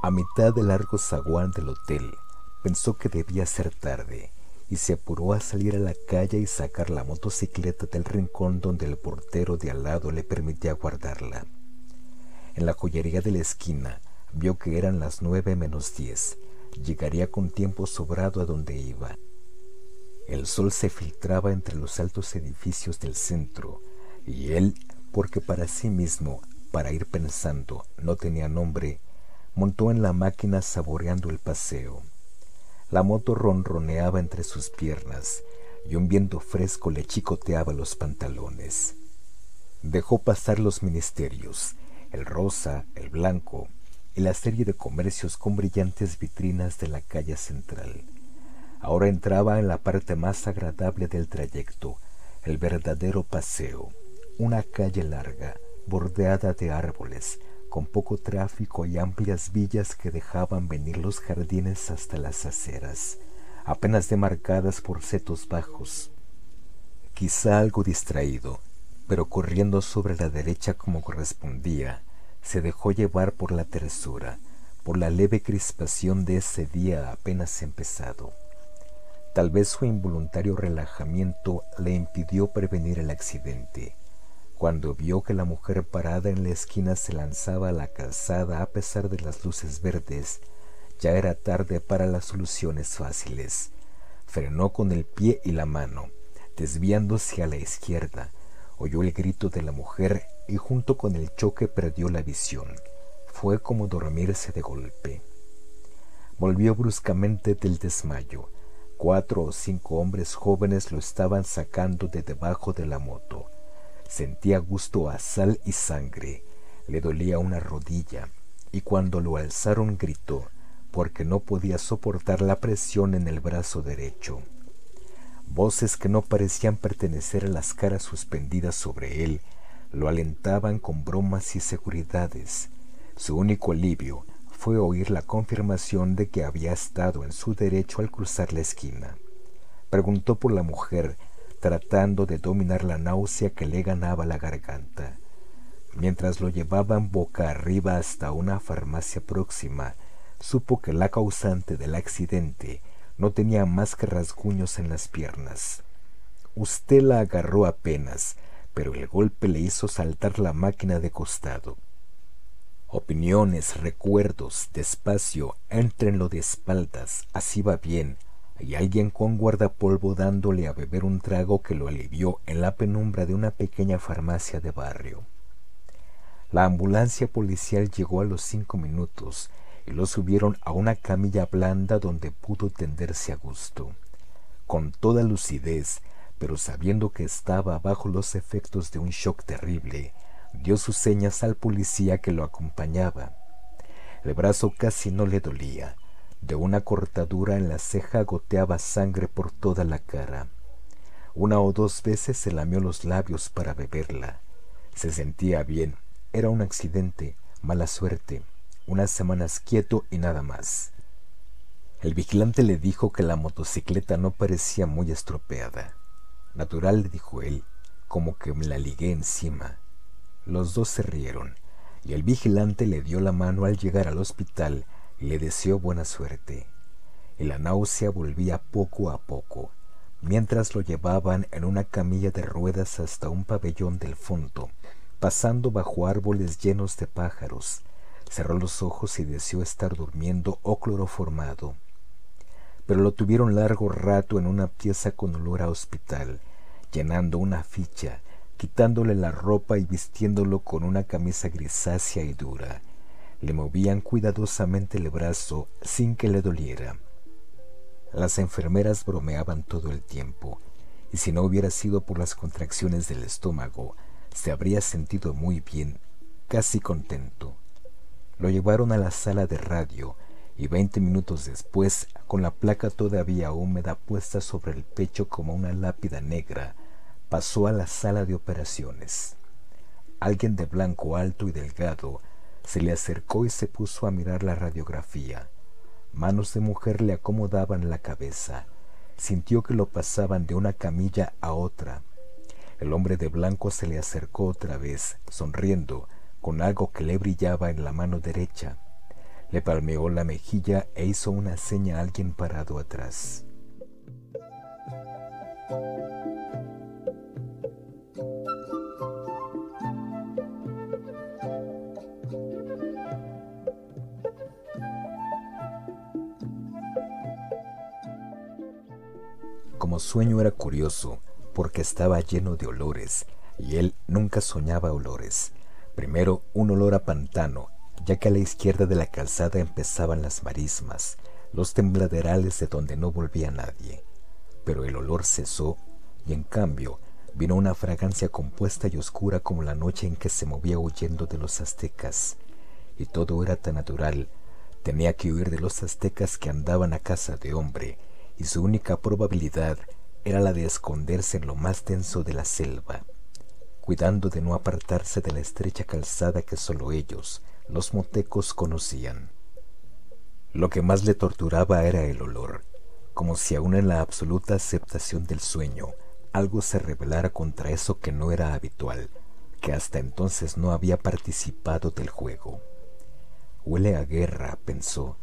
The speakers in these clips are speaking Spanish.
A mitad del largo zaguán del hotel, pensó que debía ser tarde y se apuró a salir a la calle y sacar la motocicleta del rincón donde el portero de al lado le permitía guardarla. En la joyería de la esquina vio que eran las nueve menos diez. Llegaría con tiempo sobrado a donde iba. El sol se filtraba entre los altos edificios del centro y él, porque para sí mismo, para ir pensando, no tenía nombre, montó en la máquina saboreando el paseo. La moto ronroneaba entre sus piernas y un viento fresco le chicoteaba los pantalones. Dejó pasar los ministerios, el rosa, el blanco y la serie de comercios con brillantes vitrinas de la calle central. Ahora entraba en la parte más agradable del trayecto, el verdadero paseo, una calle larga, bordeada de árboles, con poco tráfico y amplias villas que dejaban venir los jardines hasta las aceras, apenas demarcadas por setos bajos. Quizá algo distraído, pero corriendo sobre la derecha como correspondía, se dejó llevar por la tersura, por la leve crispación de ese día apenas empezado. Tal vez su involuntario relajamiento le impidió prevenir el accidente cuando vio que la mujer parada en la esquina se lanzaba a la calzada a pesar de las luces verdes, ya era tarde para las soluciones fáciles. Frenó con el pie y la mano, desviándose a la izquierda. Oyó el grito de la mujer y junto con el choque perdió la visión. Fue como dormirse de golpe. Volvió bruscamente del desmayo. Cuatro o cinco hombres jóvenes lo estaban sacando de debajo de la moto. Sentía gusto a sal y sangre, le dolía una rodilla, y cuando lo alzaron gritó, porque no podía soportar la presión en el brazo derecho. Voces que no parecían pertenecer a las caras suspendidas sobre él lo alentaban con bromas y seguridades. Su único alivio fue oír la confirmación de que había estado en su derecho al cruzar la esquina. Preguntó por la mujer tratando de dominar la náusea que le ganaba la garganta. Mientras lo llevaban boca arriba hasta una farmacia próxima, supo que la causante del accidente no tenía más que rasguños en las piernas. Usted la agarró apenas, pero el golpe le hizo saltar la máquina de costado. Opiniones, recuerdos, despacio, entrenlo de espaldas, así va bien, y alguien con guardapolvo dándole a beber un trago que lo alivió en la penumbra de una pequeña farmacia de barrio. La ambulancia policial llegó a los cinco minutos y lo subieron a una camilla blanda donde pudo tenderse a gusto. Con toda lucidez, pero sabiendo que estaba bajo los efectos de un shock terrible, dio sus señas al policía que lo acompañaba. El brazo casi no le dolía, de una cortadura en la ceja goteaba sangre por toda la cara. Una o dos veces se lamió los labios para beberla. Se sentía bien. Era un accidente, mala suerte, unas semanas quieto y nada más. El vigilante le dijo que la motocicleta no parecía muy estropeada. Natural, dijo él, como que me la ligué encima. Los dos se rieron, y el vigilante le dio la mano al llegar al hospital le deseó buena suerte, y la náusea volvía poco a poco, mientras lo llevaban en una camilla de ruedas hasta un pabellón del fondo, pasando bajo árboles llenos de pájaros. Cerró los ojos y deseó estar durmiendo o cloroformado. Pero lo tuvieron largo rato en una pieza con olor a hospital, llenando una ficha, quitándole la ropa y vistiéndolo con una camisa grisácea y dura, le movían cuidadosamente el brazo sin que le doliera. Las enfermeras bromeaban todo el tiempo, y si no hubiera sido por las contracciones del estómago, se habría sentido muy bien, casi contento. Lo llevaron a la sala de radio y veinte minutos después, con la placa todavía húmeda puesta sobre el pecho como una lápida negra, pasó a la sala de operaciones. Alguien de blanco alto y delgado se le acercó y se puso a mirar la radiografía. Manos de mujer le acomodaban la cabeza. Sintió que lo pasaban de una camilla a otra. El hombre de blanco se le acercó otra vez, sonriendo, con algo que le brillaba en la mano derecha. Le palmeó la mejilla e hizo una seña a alguien parado atrás. Sueño era curioso, porque estaba lleno de olores, y él nunca soñaba olores. Primero un olor a pantano, ya que a la izquierda de la calzada empezaban las marismas, los tembladerales de donde no volvía nadie. Pero el olor cesó, y en cambio vino una fragancia compuesta y oscura como la noche en que se movía huyendo de los aztecas. Y todo era tan natural, tenía que huir de los aztecas que andaban a casa de hombre, y su única probabilidad era la de esconderse en lo más denso de la selva, cuidando de no apartarse de la estrecha calzada que sólo ellos, los motecos, conocían. Lo que más le torturaba era el olor, como si aún en la absoluta aceptación del sueño algo se rebelara contra eso que no era habitual, que hasta entonces no había participado del juego. Huele a guerra, pensó,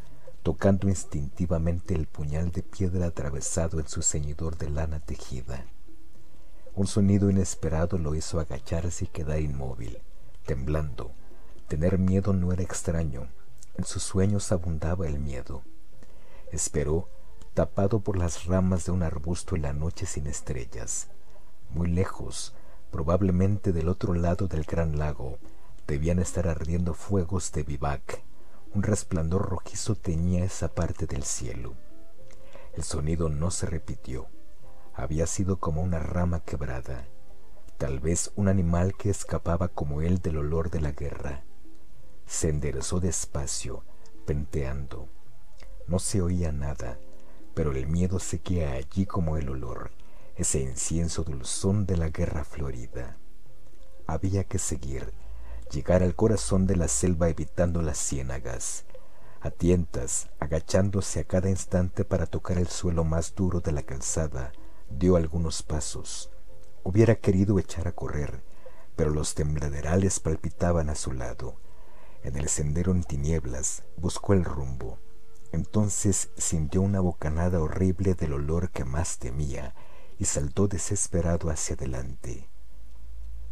tocando instintivamente el puñal de piedra atravesado en su ceñidor de lana tejida. Un sonido inesperado lo hizo agacharse y quedar inmóvil, temblando. Tener miedo no era extraño, en sus sueños abundaba el miedo. Esperó, tapado por las ramas de un arbusto en la noche sin estrellas. Muy lejos, probablemente del otro lado del gran lago, debían estar ardiendo fuegos de vivac un resplandor rojizo teñía esa parte del cielo. El sonido no se repitió. Había sido como una rama quebrada, tal vez un animal que escapaba como él del olor de la guerra. Se enderezó despacio, penteando. No se oía nada, pero el miedo seguía allí como el olor, ese incienso dulzón de la guerra florida. Había que seguir, llegar al corazón de la selva evitando las ciénagas, a tientas, agachándose a cada instante para tocar el suelo más duro de la calzada, dio algunos pasos. Hubiera querido echar a correr, pero los tembladerales palpitaban a su lado. En el sendero en tinieblas buscó el rumbo. Entonces sintió una bocanada horrible del olor que más temía y saltó desesperado hacia adelante.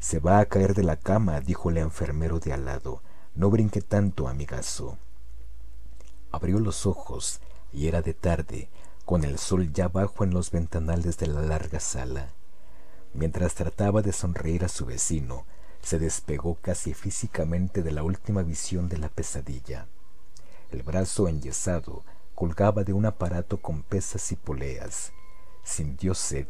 Se va a caer de la cama, dijo el enfermero de al lado. No brinque tanto, amigazo. Abrió los ojos y era de tarde, con el sol ya bajo en los ventanales de la larga sala. Mientras trataba de sonreír a su vecino, se despegó casi físicamente de la última visión de la pesadilla. El brazo enyesado colgaba de un aparato con pesas y poleas. Sintió sed,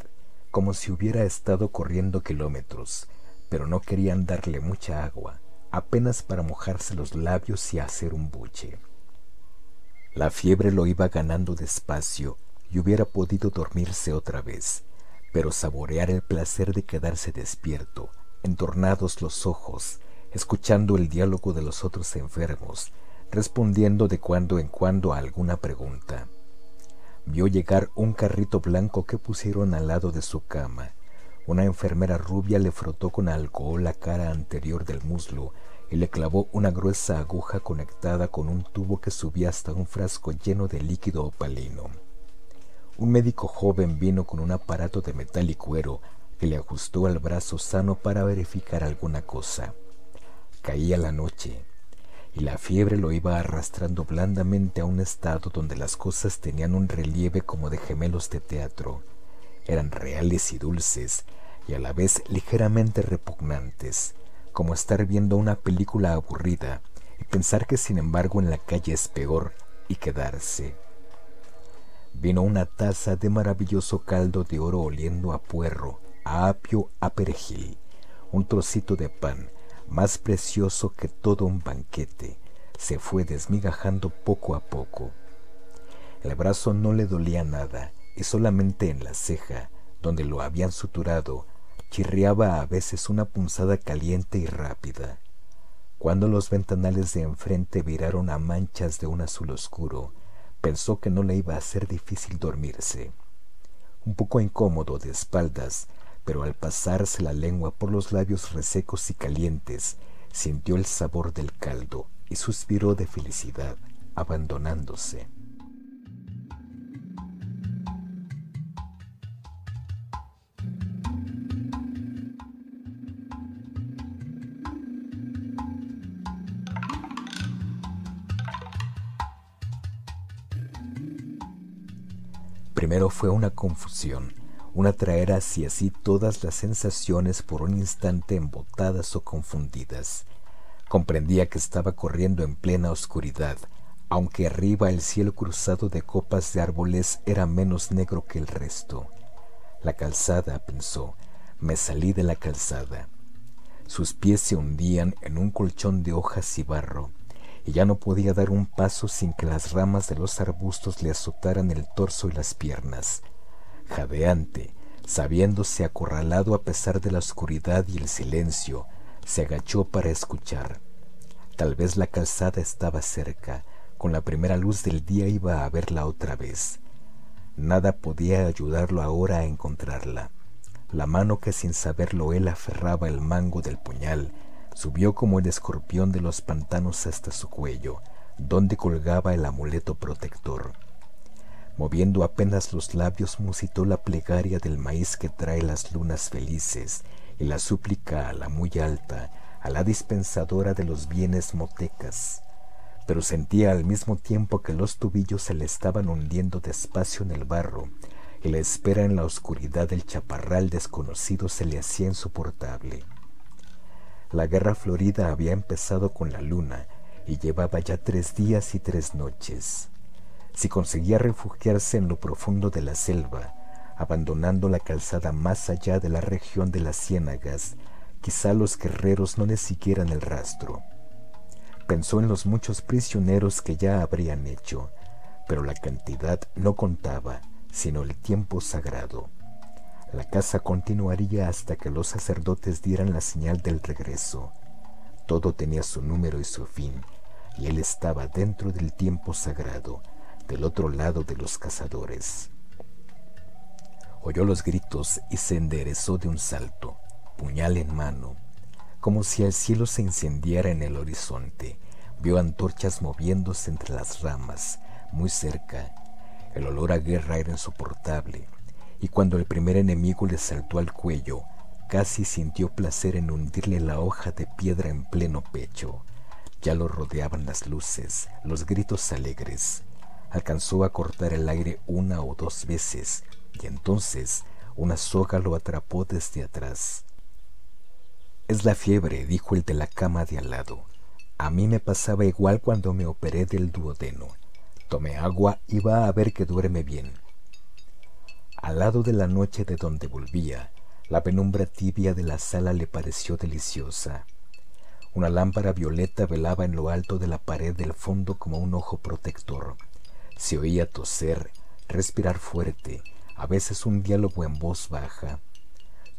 como si hubiera estado corriendo kilómetros, pero no querían darle mucha agua, apenas para mojarse los labios y hacer un buche. La fiebre lo iba ganando despacio y hubiera podido dormirse otra vez, pero saborear el placer de quedarse despierto, entornados los ojos, escuchando el diálogo de los otros enfermos, respondiendo de cuando en cuando a alguna pregunta. Vio llegar un carrito blanco que pusieron al lado de su cama, una enfermera rubia le frotó con alcohol la cara anterior del muslo y le clavó una gruesa aguja conectada con un tubo que subía hasta un frasco lleno de líquido opalino. Un médico joven vino con un aparato de metal y cuero que le ajustó al brazo sano para verificar alguna cosa. Caía la noche y la fiebre lo iba arrastrando blandamente a un estado donde las cosas tenían un relieve como de gemelos de teatro eran reales y dulces, y a la vez ligeramente repugnantes, como estar viendo una película aburrida y pensar que sin embargo en la calle es peor y quedarse. Vino una taza de maravilloso caldo de oro oliendo a puerro, a apio, a perejil, un trocito de pan, más precioso que todo un banquete, se fue desmigajando poco a poco. El brazo no le dolía nada, y solamente en la ceja, donde lo habían suturado, chirriaba a veces una punzada caliente y rápida. Cuando los ventanales de enfrente viraron a manchas de un azul oscuro, pensó que no le iba a ser difícil dormirse. Un poco incómodo de espaldas, pero al pasarse la lengua por los labios resecos y calientes, sintió el sabor del caldo y suspiró de felicidad. abandonándose. Primero fue una confusión, una traer hacia sí todas las sensaciones por un instante embotadas o confundidas. Comprendía que estaba corriendo en plena oscuridad, aunque arriba el cielo cruzado de copas de árboles era menos negro que el resto. La calzada, pensó, me salí de la calzada. Sus pies se hundían en un colchón de hojas y barro y ya no podía dar un paso sin que las ramas de los arbustos le azotaran el torso y las piernas. Jadeante, sabiéndose acorralado a pesar de la oscuridad y el silencio, se agachó para escuchar. Tal vez la calzada estaba cerca, con la primera luz del día iba a verla otra vez. Nada podía ayudarlo ahora a encontrarla. La mano que sin saberlo él aferraba el mango del puñal Subió como el escorpión de los pantanos hasta su cuello, donde colgaba el amuleto protector. Moviendo apenas los labios musitó la plegaria del maíz que trae las lunas felices y la súplica a la muy alta, a la dispensadora de los bienes motecas. Pero sentía al mismo tiempo que los tubillos se le estaban hundiendo despacio en el barro y la espera en la oscuridad del chaparral desconocido se le hacía insoportable. La guerra florida había empezado con la luna y llevaba ya tres días y tres noches. Si conseguía refugiarse en lo profundo de la selva, abandonando la calzada más allá de la región de las ciénagas, quizá los guerreros no le siguieran el rastro. Pensó en los muchos prisioneros que ya habrían hecho, pero la cantidad no contaba, sino el tiempo sagrado. La casa continuaría hasta que los sacerdotes dieran la señal del regreso. Todo tenía su número y su fin, y él estaba dentro del tiempo sagrado, del otro lado de los cazadores. Oyó los gritos y se enderezó de un salto, puñal en mano, como si el cielo se incendiara en el horizonte. Vio antorchas moviéndose entre las ramas, muy cerca. El olor a guerra era insoportable y cuando el primer enemigo le saltó al cuello, casi sintió placer en hundirle la hoja de piedra en pleno pecho. Ya lo rodeaban las luces, los gritos alegres. Alcanzó a cortar el aire una o dos veces, y entonces una soga lo atrapó desde atrás. Es la fiebre, dijo el de la cama de al lado. A mí me pasaba igual cuando me operé del duodeno. Tomé agua y va a ver que duerme bien. Al lado de la noche de donde volvía, la penumbra tibia de la sala le pareció deliciosa. Una lámpara violeta velaba en lo alto de la pared del fondo como un ojo protector. Se oía toser, respirar fuerte, a veces un diálogo en voz baja.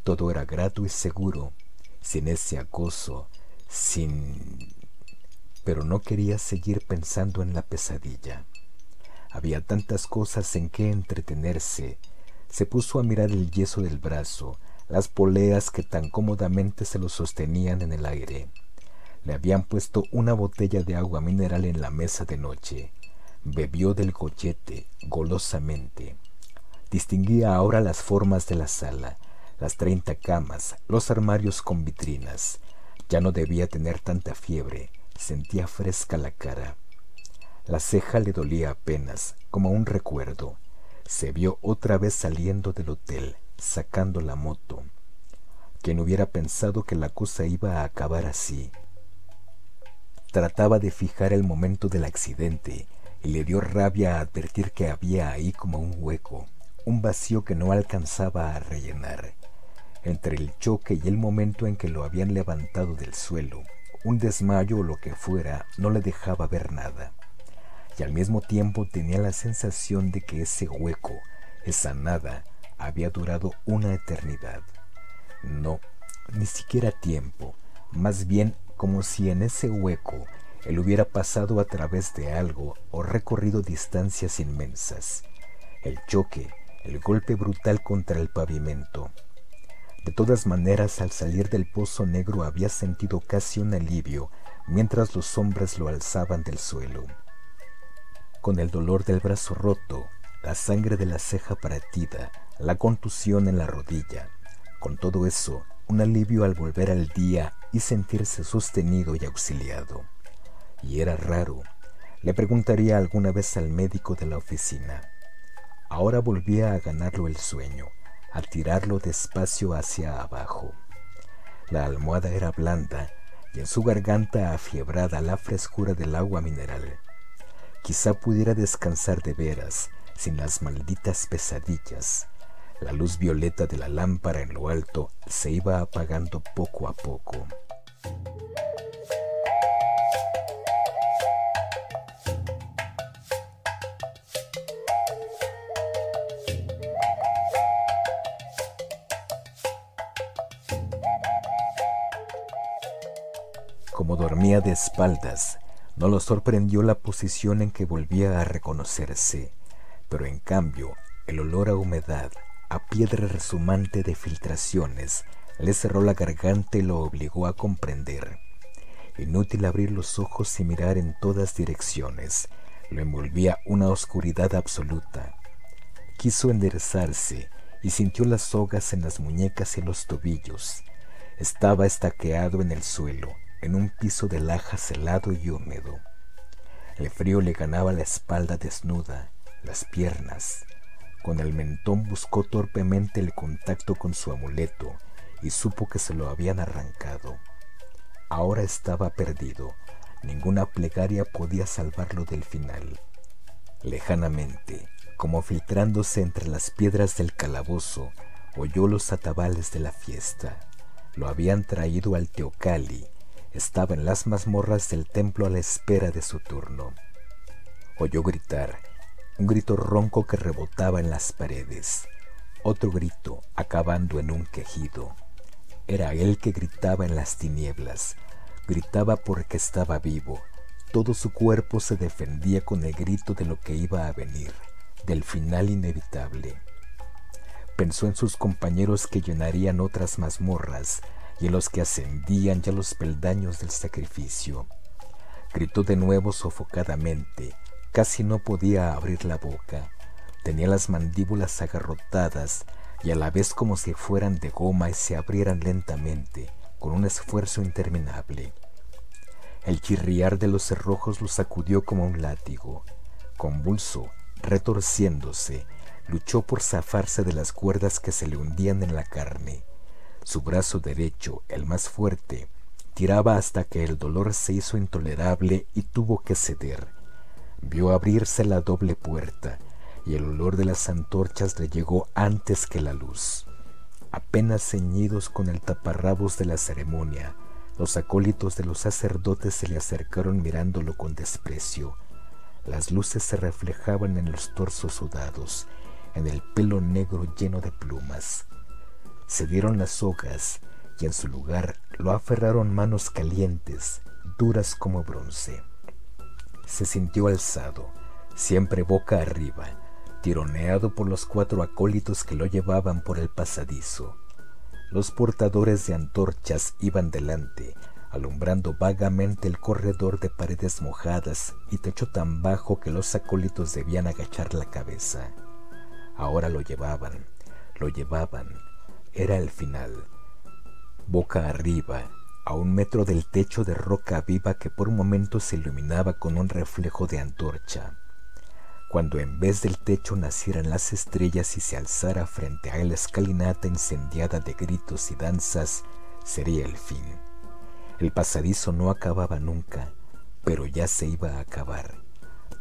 Todo era grato y seguro, sin ese acoso, sin... Pero no quería seguir pensando en la pesadilla. Había tantas cosas en que entretenerse, se puso a mirar el yeso del brazo, las poleas que tan cómodamente se lo sostenían en el aire. Le habían puesto una botella de agua mineral en la mesa de noche. Bebió del gollete golosamente. Distinguía ahora las formas de la sala, las treinta camas, los armarios con vitrinas. Ya no debía tener tanta fiebre, sentía fresca la cara. La ceja le dolía apenas, como un recuerdo se vio otra vez saliendo del hotel, sacando la moto. Quien hubiera pensado que la cosa iba a acabar así. Trataba de fijar el momento del accidente y le dio rabia advertir que había ahí como un hueco, un vacío que no alcanzaba a rellenar. Entre el choque y el momento en que lo habían levantado del suelo, un desmayo o lo que fuera no le dejaba ver nada y al mismo tiempo tenía la sensación de que ese hueco, esa nada, había durado una eternidad. No, ni siquiera tiempo, más bien como si en ese hueco él hubiera pasado a través de algo o recorrido distancias inmensas. El choque, el golpe brutal contra el pavimento. De todas maneras, al salir del pozo negro había sentido casi un alivio mientras los hombres lo alzaban del suelo. Con el dolor del brazo roto, la sangre de la ceja partida, la contusión en la rodilla. Con todo eso, un alivio al volver al día y sentirse sostenido y auxiliado. Y era raro. Le preguntaría alguna vez al médico de la oficina. Ahora volvía a ganarlo el sueño, a tirarlo despacio hacia abajo. La almohada era blanda y en su garganta afiebrada la frescura del agua mineral. Quizá pudiera descansar de veras, sin las malditas pesadillas. La luz violeta de la lámpara en lo alto se iba apagando poco a poco. Como dormía de espaldas, no lo sorprendió la posición en que volvía a reconocerse, pero en cambio el olor a humedad, a piedra resumante de filtraciones, le cerró la garganta y lo obligó a comprender. Inútil abrir los ojos y mirar en todas direcciones, lo envolvía una oscuridad absoluta. Quiso enderezarse y sintió las sogas en las muñecas y los tobillos. Estaba estaqueado en el suelo, en un piso de lajas helado y húmedo. El frío le ganaba la espalda desnuda, las piernas. Con el mentón buscó torpemente el contacto con su amuleto y supo que se lo habían arrancado. Ahora estaba perdido. Ninguna plegaria podía salvarlo del final. Lejanamente, como filtrándose entre las piedras del calabozo, oyó los atabales de la fiesta. Lo habían traído al Teocali estaba en las mazmorras del templo a la espera de su turno. Oyó gritar, un grito ronco que rebotaba en las paredes, otro grito acabando en un quejido. Era él que gritaba en las tinieblas, gritaba porque estaba vivo, todo su cuerpo se defendía con el grito de lo que iba a venir, del final inevitable. Pensó en sus compañeros que llenarían otras mazmorras, y en los que ascendían ya los peldaños del sacrificio. Gritó de nuevo sofocadamente, casi no podía abrir la boca, tenía las mandíbulas agarrotadas y a la vez como si fueran de goma y se abrieran lentamente, con un esfuerzo interminable. El chirriar de los cerrojos lo sacudió como un látigo. Convulso, retorciéndose, luchó por zafarse de las cuerdas que se le hundían en la carne su brazo derecho, el más fuerte, tiraba hasta que el dolor se hizo intolerable y tuvo que ceder. Vio abrirse la doble puerta y el olor de las antorchas le llegó antes que la luz. Apenas ceñidos con el taparrabos de la ceremonia, los acólitos de los sacerdotes se le acercaron mirándolo con desprecio. Las luces se reflejaban en los torsos sudados, en el pelo negro lleno de plumas se dieron las sogas y en su lugar lo aferraron manos calientes, duras como bronce. Se sintió alzado, siempre boca arriba, tironeado por los cuatro acólitos que lo llevaban por el pasadizo. Los portadores de antorchas iban delante, alumbrando vagamente el corredor de paredes mojadas y techo tan bajo que los acólitos debían agachar la cabeza. Ahora lo llevaban, lo llevaban, era el final. Boca arriba, a un metro del techo de roca viva que por un momento se iluminaba con un reflejo de antorcha. Cuando en vez del techo nacieran las estrellas y se alzara frente a la escalinata incendiada de gritos y danzas, sería el fin. El pasadizo no acababa nunca, pero ya se iba a acabar.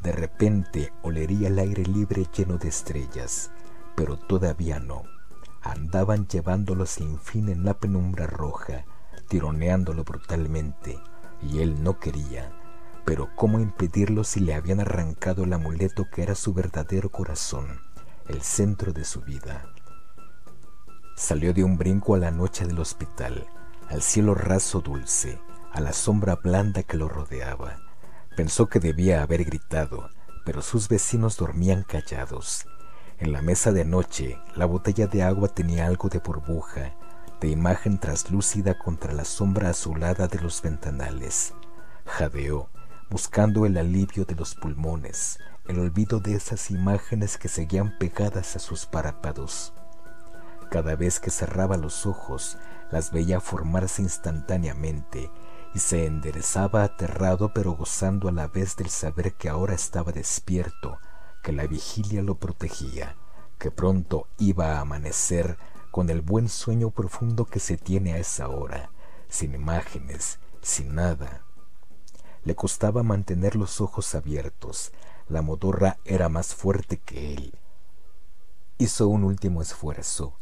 De repente olería el aire libre lleno de estrellas, pero todavía no andaban llevándolo sin fin en la penumbra roja, tironeándolo brutalmente, y él no quería. Pero cómo impedirlo si le habían arrancado el amuleto que era su verdadero corazón, el centro de su vida. Salió de un brinco a la noche del hospital, al cielo raso dulce, a la sombra blanda que lo rodeaba. Pensó que debía haber gritado, pero sus vecinos dormían callados en la mesa de noche, la botella de agua tenía algo de burbuja, de imagen traslúcida contra la sombra azulada de los ventanales. Jadeó, buscando el alivio de los pulmones, el olvido de esas imágenes que seguían pegadas a sus párpados. Cada vez que cerraba los ojos, las veía formarse instantáneamente y se enderezaba aterrado pero gozando a la vez del saber que ahora estaba despierto, que la vigilia lo protegía, que pronto iba a amanecer con el buen sueño profundo que se tiene a esa hora, sin imágenes, sin nada. Le costaba mantener los ojos abiertos, la modorra era más fuerte que él. Hizo un último esfuerzo,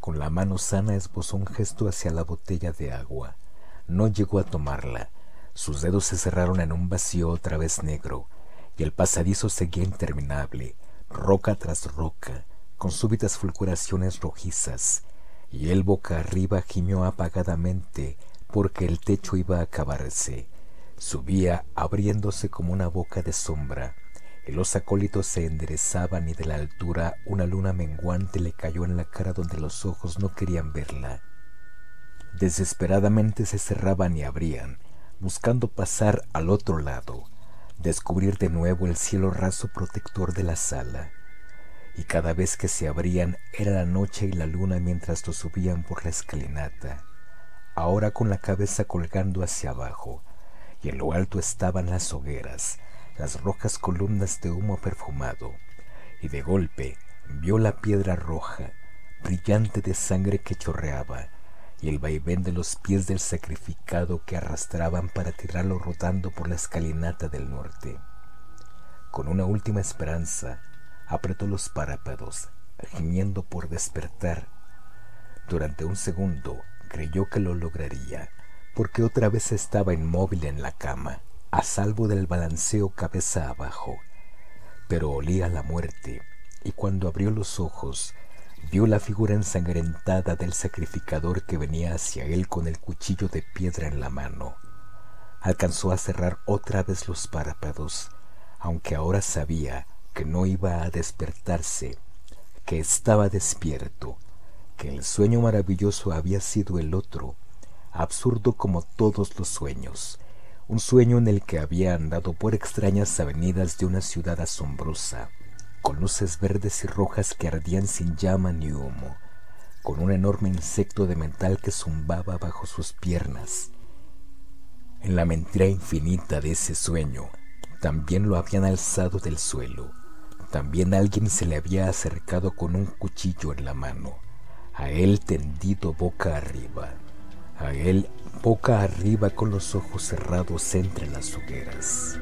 con la mano sana esbozó un gesto hacia la botella de agua. No llegó a tomarla. Sus dedos se cerraron en un vacío otra vez negro, y el pasadizo seguía interminable, roca tras roca, con súbitas fulguraciones rojizas, y él boca arriba gimió apagadamente porque el techo iba a acabarse. Subía abriéndose como una boca de sombra, los acólitos se enderezaban y de la altura una luna menguante le cayó en la cara donde los ojos no querían verla. Desesperadamente se cerraban y abrían, buscando pasar al otro lado, descubrir de nuevo el cielo raso protector de la sala. Y cada vez que se abrían era la noche y la luna mientras lo subían por la escalinata, ahora con la cabeza colgando hacia abajo, y en lo alto estaban las hogueras, las rojas columnas de humo perfumado, y de golpe vio la piedra roja, brillante de sangre que chorreaba, y el vaivén de los pies del sacrificado que arrastraban para tirarlo rodando por la escalinata del norte. Con una última esperanza, apretó los párpados, gimiendo por despertar. Durante un segundo creyó que lo lograría, porque otra vez estaba inmóvil en la cama a salvo del balanceo cabeza abajo, pero olía la muerte, y cuando abrió los ojos, vio la figura ensangrentada del sacrificador que venía hacia él con el cuchillo de piedra en la mano. Alcanzó a cerrar otra vez los párpados, aunque ahora sabía que no iba a despertarse, que estaba despierto, que el sueño maravilloso había sido el otro, absurdo como todos los sueños, un sueño en el que había andado por extrañas avenidas de una ciudad asombrosa, con luces verdes y rojas que ardían sin llama ni humo, con un enorme insecto de metal que zumbaba bajo sus piernas. En la mentira infinita de ese sueño, también lo habían alzado del suelo, también alguien se le había acercado con un cuchillo en la mano, a él tendido boca arriba, a él boca arriba con los ojos cerrados entre las hogueras.